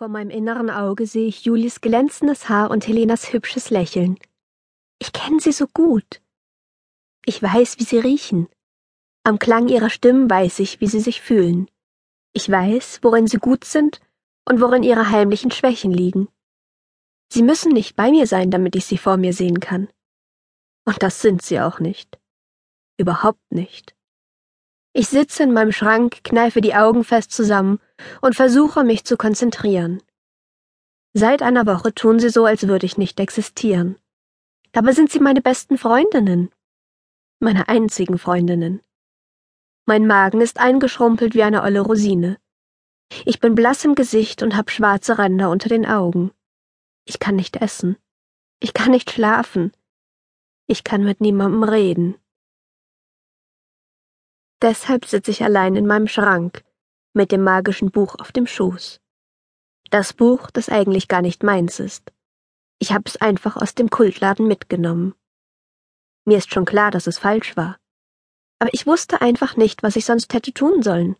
Vor meinem inneren Auge sehe ich Julis glänzendes Haar und Helenas hübsches Lächeln. Ich kenne sie so gut. Ich weiß, wie sie riechen. Am Klang ihrer Stimmen weiß ich, wie sie sich fühlen. Ich weiß, worin sie gut sind und worin ihre heimlichen Schwächen liegen. Sie müssen nicht bei mir sein, damit ich sie vor mir sehen kann. Und das sind sie auch nicht. Überhaupt nicht. Ich sitze in meinem Schrank, kneife die Augen fest zusammen und versuche mich zu konzentrieren. Seit einer Woche tun sie so, als würde ich nicht existieren. Dabei sind sie meine besten Freundinnen. Meine einzigen Freundinnen. Mein Magen ist eingeschrumpelt wie eine olle Rosine. Ich bin blass im Gesicht und hab schwarze Ränder unter den Augen. Ich kann nicht essen. Ich kann nicht schlafen. Ich kann mit niemandem reden. Deshalb sitze ich allein in meinem Schrank, mit dem magischen Buch auf dem Schoß. Das Buch, das eigentlich gar nicht meins ist. Ich habe es einfach aus dem Kultladen mitgenommen. Mir ist schon klar, dass es falsch war. Aber ich wusste einfach nicht, was ich sonst hätte tun sollen.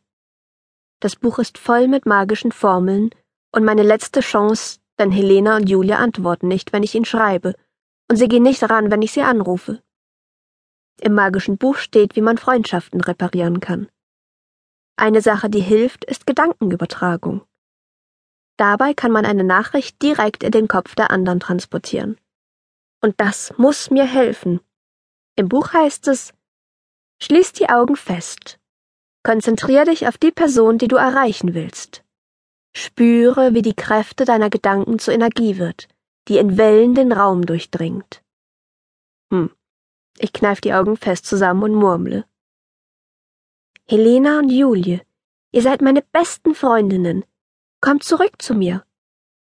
Das Buch ist voll mit magischen Formeln und meine letzte Chance, denn Helena und Julia antworten nicht, wenn ich ihnen schreibe, und sie gehen nicht ran, wenn ich sie anrufe. Im magischen Buch steht, wie man Freundschaften reparieren kann. Eine Sache, die hilft, ist Gedankenübertragung. Dabei kann man eine Nachricht direkt in den Kopf der anderen transportieren. Und das muss mir helfen. Im Buch heißt es, Schließ die Augen fest. Konzentrier dich auf die Person, die du erreichen willst. Spüre, wie die Kräfte deiner Gedanken zur Energie wird, die in Wellen den Raum durchdringt. Hm, ich kneif die Augen fest zusammen und murmle. Helena und Julie, ihr seid meine besten Freundinnen. Kommt zurück zu mir.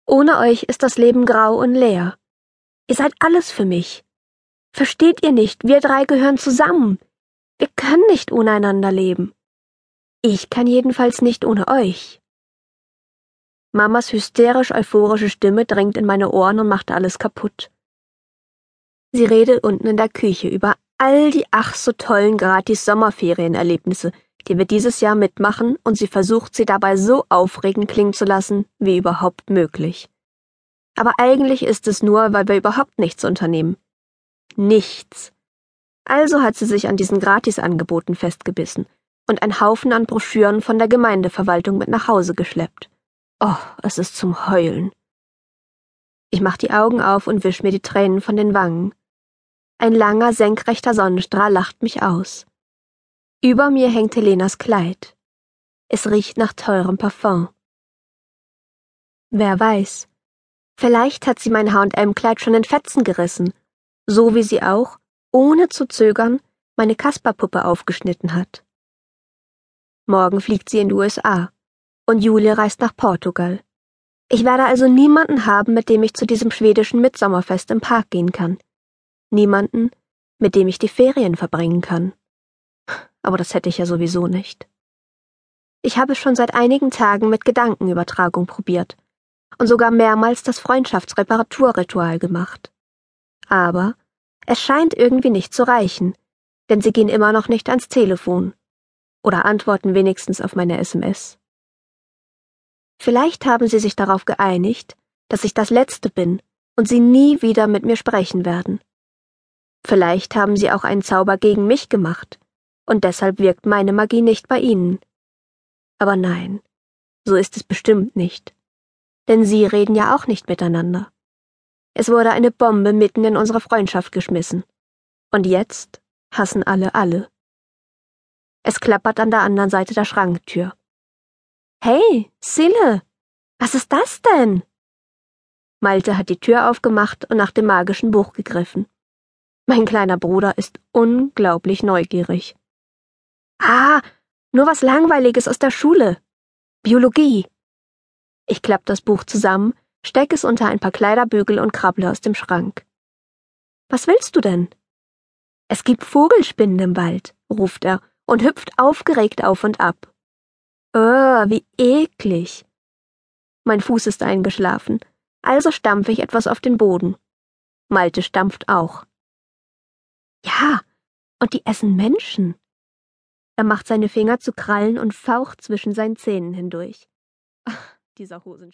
Ohne euch ist das Leben grau und leer. Ihr seid alles für mich. Versteht ihr nicht, wir drei gehören zusammen. Wir können nicht ohne einander leben. Ich kann jedenfalls nicht ohne euch. Mamas hysterisch-euphorische Stimme dringt in meine Ohren und macht alles kaputt. Sie redet unten in der Küche über all die ach so tollen gratis Sommerferienerlebnisse, die wir dieses Jahr mitmachen, und sie versucht, sie dabei so aufregend klingen zu lassen, wie überhaupt möglich. Aber eigentlich ist es nur, weil wir überhaupt nichts unternehmen. Nichts. Also hat sie sich an diesen Gratisangeboten festgebissen und ein Haufen an Broschüren von der Gemeindeverwaltung mit nach Hause geschleppt. Oh, es ist zum Heulen. Ich mach die Augen auf und wisch mir die Tränen von den Wangen. Ein langer, senkrechter Sonnenstrahl lacht mich aus. Über mir hängt Helenas Kleid. Es riecht nach teurem Parfum. Wer weiß, vielleicht hat sie mein H&M-Kleid schon in Fetzen gerissen, so wie sie auch, ohne zu zögern, meine Kasperpuppe aufgeschnitten hat. Morgen fliegt sie in die USA und Julie reist nach Portugal. Ich werde also niemanden haben, mit dem ich zu diesem schwedischen Mitsommerfest im Park gehen kann niemanden, mit dem ich die Ferien verbringen kann. Aber das hätte ich ja sowieso nicht. Ich habe schon seit einigen Tagen mit Gedankenübertragung probiert und sogar mehrmals das Freundschaftsreparaturritual gemacht. Aber es scheint irgendwie nicht zu reichen, denn sie gehen immer noch nicht ans Telefon oder antworten wenigstens auf meine SMS. Vielleicht haben sie sich darauf geeinigt, dass ich das Letzte bin und sie nie wieder mit mir sprechen werden. Vielleicht haben sie auch einen Zauber gegen mich gemacht, und deshalb wirkt meine Magie nicht bei ihnen. Aber nein, so ist es bestimmt nicht. Denn sie reden ja auch nicht miteinander. Es wurde eine Bombe mitten in unsere Freundschaft geschmissen. Und jetzt hassen alle alle. Es klappert an der anderen Seite der Schranktür. Hey, Sille, was ist das denn? Malte hat die Tür aufgemacht und nach dem magischen Buch gegriffen. Mein kleiner Bruder ist unglaublich neugierig. Ah, nur was Langweiliges aus der Schule. Biologie. Ich klapp das Buch zusammen, steck es unter ein paar Kleiderbügel und krabble aus dem Schrank. Was willst du denn? Es gibt Vogelspinnen im Wald, ruft er und hüpft aufgeregt auf und ab. Oh, wie eklig. Mein Fuß ist eingeschlafen, also stampfe ich etwas auf den Boden. Malte stampft auch. Ja, und die essen Menschen. Er macht seine Finger zu Krallen und faucht zwischen seinen Zähnen hindurch. Ach, dieser Hosenschein.